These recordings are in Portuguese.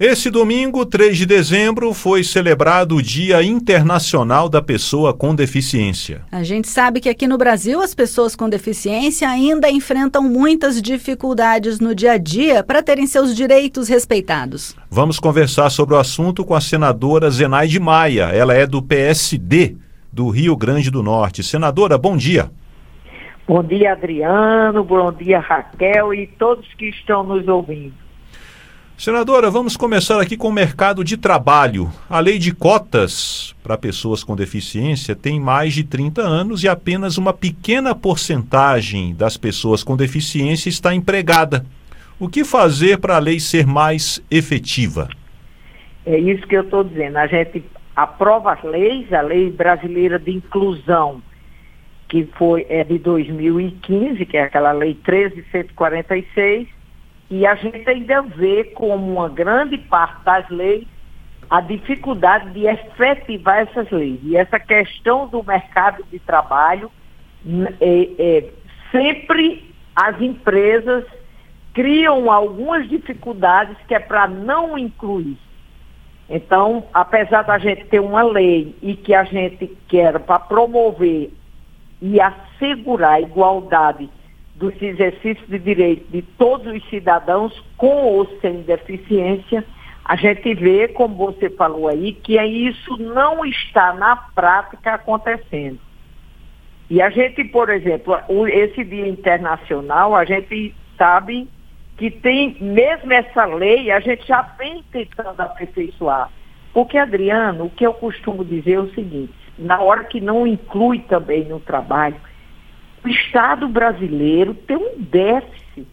Esse domingo, 3 de dezembro, foi celebrado o Dia Internacional da Pessoa com Deficiência. A gente sabe que aqui no Brasil as pessoas com deficiência ainda enfrentam muitas dificuldades no dia a dia para terem seus direitos respeitados. Vamos conversar sobre o assunto com a senadora Zenaide Maia. Ela é do PSD do Rio Grande do Norte. Senadora, bom dia. Bom dia, Adriano. Bom dia, Raquel e todos que estão nos ouvindo. Senadora, vamos começar aqui com o mercado de trabalho. A lei de cotas para pessoas com deficiência tem mais de 30 anos e apenas uma pequena porcentagem das pessoas com deficiência está empregada. O que fazer para a lei ser mais efetiva? É isso que eu estou dizendo. A gente aprova as leis, a lei brasileira de inclusão, que foi é de 2015, que é aquela lei 13146 e a gente ainda vê como uma grande parte das leis a dificuldade de efetivar essas leis. E essa questão do mercado de trabalho, é, é, sempre as empresas criam algumas dificuldades que é para não incluir. Então, apesar da gente ter uma lei e que a gente quer para promover e assegurar a igualdade dos exercícios de direito de todos os cidadãos com ou sem deficiência, a gente vê, como você falou aí, que isso não está na prática acontecendo. E a gente, por exemplo, esse Dia Internacional, a gente sabe que tem, mesmo essa lei, a gente já vem tentando aperfeiçoar. Porque, Adriano, o que eu costumo dizer é o seguinte, na hora que não inclui também no trabalho, o Estado brasileiro tem um déficit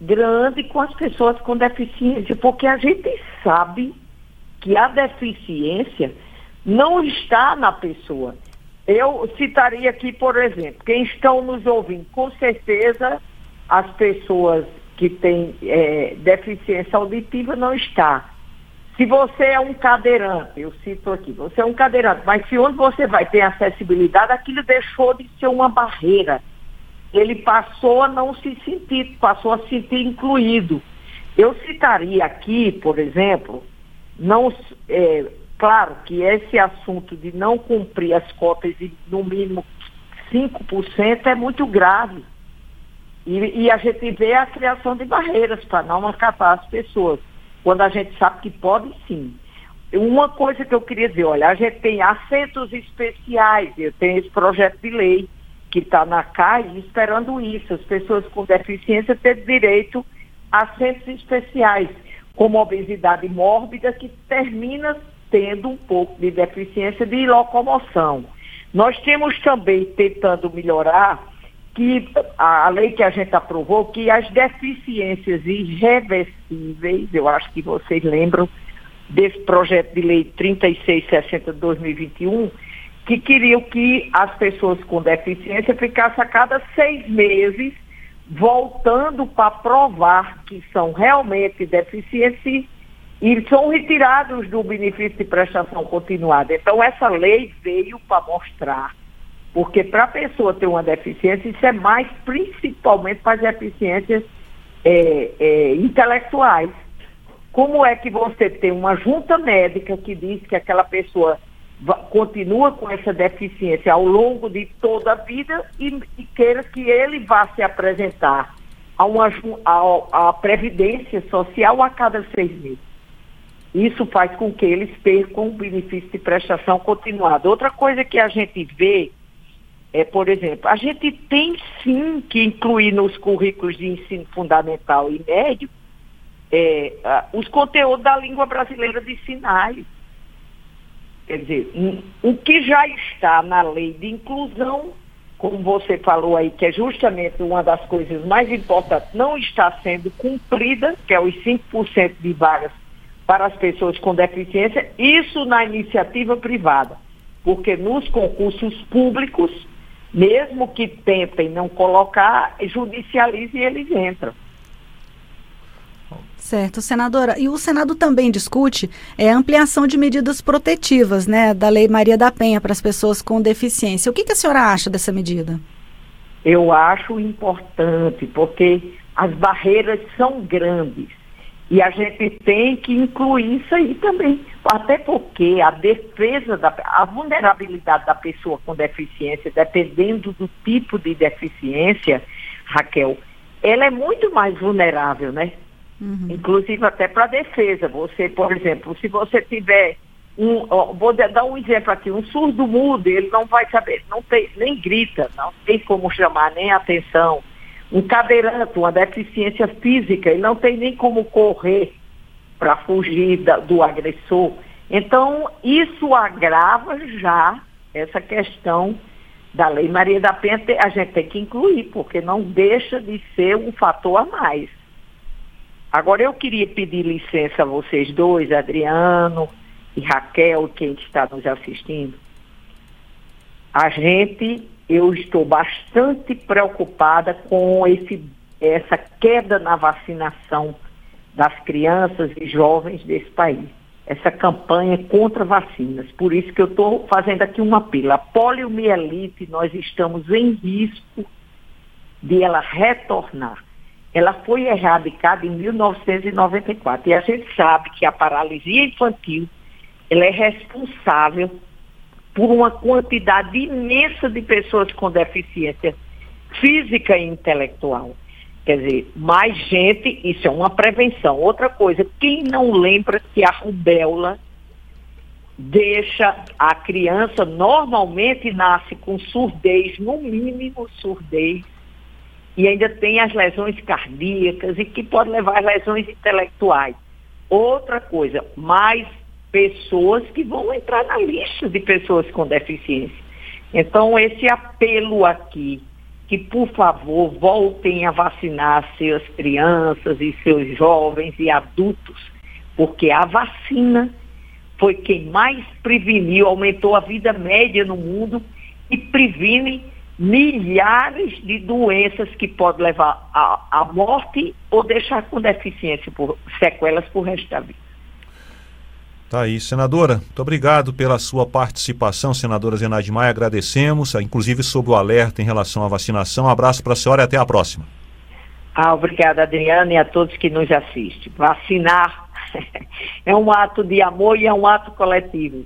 grande com as pessoas com deficiência, porque a gente sabe que a deficiência não está na pessoa. Eu citaria aqui, por exemplo, quem estão nos ouvindo, com certeza as pessoas que têm é, deficiência auditiva não está. Se você é um cadeirante, eu cito aqui, você é um cadeirante, mas se onde você vai ter acessibilidade, aquilo deixou de ser uma barreira. Ele passou a não se sentir, passou a se sentir incluído. Eu citaria aqui, por exemplo, não, é, claro que esse assunto de não cumprir as cotas de no mínimo 5% é muito grave. E, e, a gente vê a criação de barreiras para não acatar as pessoas quando a gente sabe que pode sim. Uma coisa que eu queria dizer, olha, a gente tem assentos especiais, eu tenho esse projeto de lei que está na CAI esperando isso, as pessoas com deficiência ter direito a assentos especiais, como obesidade mórbida, que termina tendo um pouco de deficiência de locomoção. Nós temos também tentando melhorar que a, lei que a gente aprovou, que as deficiências irreversíveis, eu acho que vocês lembram desse projeto de lei 3660 de 2021, que queriam que as pessoas com deficiência ficassem a cada seis meses voltando para provar que são realmente deficientes e são retirados do benefício de prestação continuada. Então, essa lei veio para mostrar porque para a pessoa ter uma deficiência, isso é mais principalmente para as deficiências é, é, intelectuais. Como é que você tem uma junta médica que diz que aquela pessoa continua com essa deficiência ao longo de toda a vida e, e queira que ele vá se apresentar a, a, a Previdência Social a cada seis meses? Isso faz com que eles percam o benefício de prestação continuada. Outra coisa que a gente vê é, por exemplo, a gente tem sim que incluir nos currículos de ensino fundamental e médio é, os conteúdos da língua brasileira de sinais. Quer dizer, o que já está na lei de inclusão, como você falou aí, que é justamente uma das coisas mais importantes, não está sendo cumprida, que é os 5% de vagas para as pessoas com deficiência, isso na iniciativa privada. Porque nos concursos públicos, mesmo que tentem não colocar, judicialize e eles entram. Certo, senadora. E o Senado também discute é, a ampliação de medidas protetivas, né, da Lei Maria da Penha para as pessoas com deficiência. O que, que a senhora acha dessa medida? Eu acho importante, porque as barreiras são grandes. E a gente tem que incluir isso aí também. Até porque a defesa, da, a vulnerabilidade da pessoa com deficiência, dependendo do tipo de deficiência, Raquel, ela é muito mais vulnerável, né? Uhum. Inclusive até para defesa. Você, por exemplo, se você tiver um, ó, vou dar um exemplo aqui, um surdo mudo, ele não vai saber, não tem, nem grita, não tem como chamar nem atenção. Um cadeirante, uma deficiência física, ele não tem nem como correr para fugir da, do agressor. Então, isso agrava já essa questão da Lei Maria da Penha, a gente tem que incluir, porque não deixa de ser um fator a mais. Agora, eu queria pedir licença a vocês dois, Adriano e Raquel, quem está nos assistindo. A gente, eu estou bastante preocupada com esse, essa queda na vacinação das crianças e jovens desse país. Essa campanha contra vacinas. Por isso que eu estou fazendo aqui uma pila. A poliomielite, nós estamos em risco de ela retornar. Ela foi erradicada em 1994 e a gente sabe que a paralisia infantil ela é responsável por uma quantidade imensa de pessoas com deficiência física e intelectual. Quer dizer, mais gente, isso é uma prevenção. Outra coisa, quem não lembra que a rubéola deixa a criança normalmente nasce com surdez, no mínimo surdez, e ainda tem as lesões cardíacas e que pode levar às lesões intelectuais. Outra coisa, mais pessoas que vão entrar na lista de pessoas com deficiência. Então, esse apelo aqui que, por favor, voltem a vacinar suas crianças e seus jovens e adultos, porque a vacina foi quem mais preveniu, aumentou a vida média no mundo e previne milhares de doenças que podem levar à, morte ou deixar com deficiência, por sequelas por resto da vida. Tá aí, senadora. Muito obrigado pela sua participação, senadora Zenaide Maia. Agradecemos, inclusive sobre o alerta em relação à vacinação. Um abraço para a senhora e até a próxima. Ah, obrigada, Adriana, e a todos que nos assistem. Vacinar é um ato de amor e é um ato coletivo.